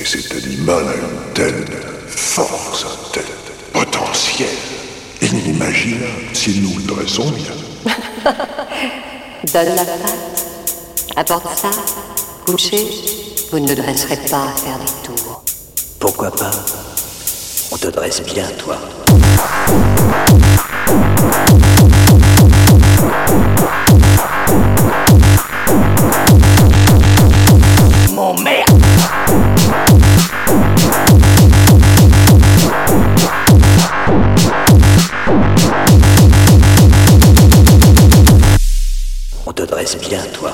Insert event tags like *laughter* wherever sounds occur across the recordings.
Et cet animal a une telle force, un tel potentiel inimaginable si nous le dressons bien. *laughs* Donne la patte. Apporte ça. Couché. Vous ne le dresserez pas à faire des tours. Pourquoi pas? On te dresse bien, toi. Dresse bien, toi.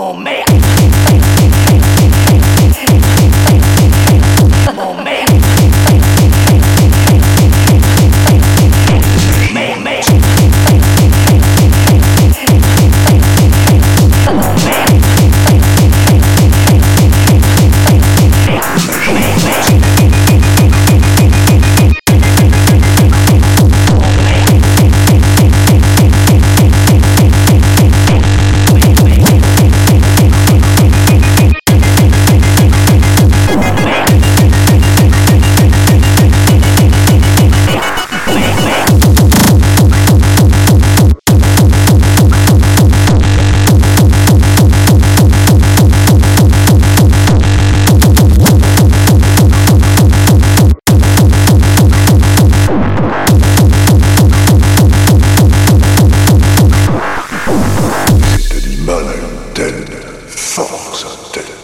Oh man. songs until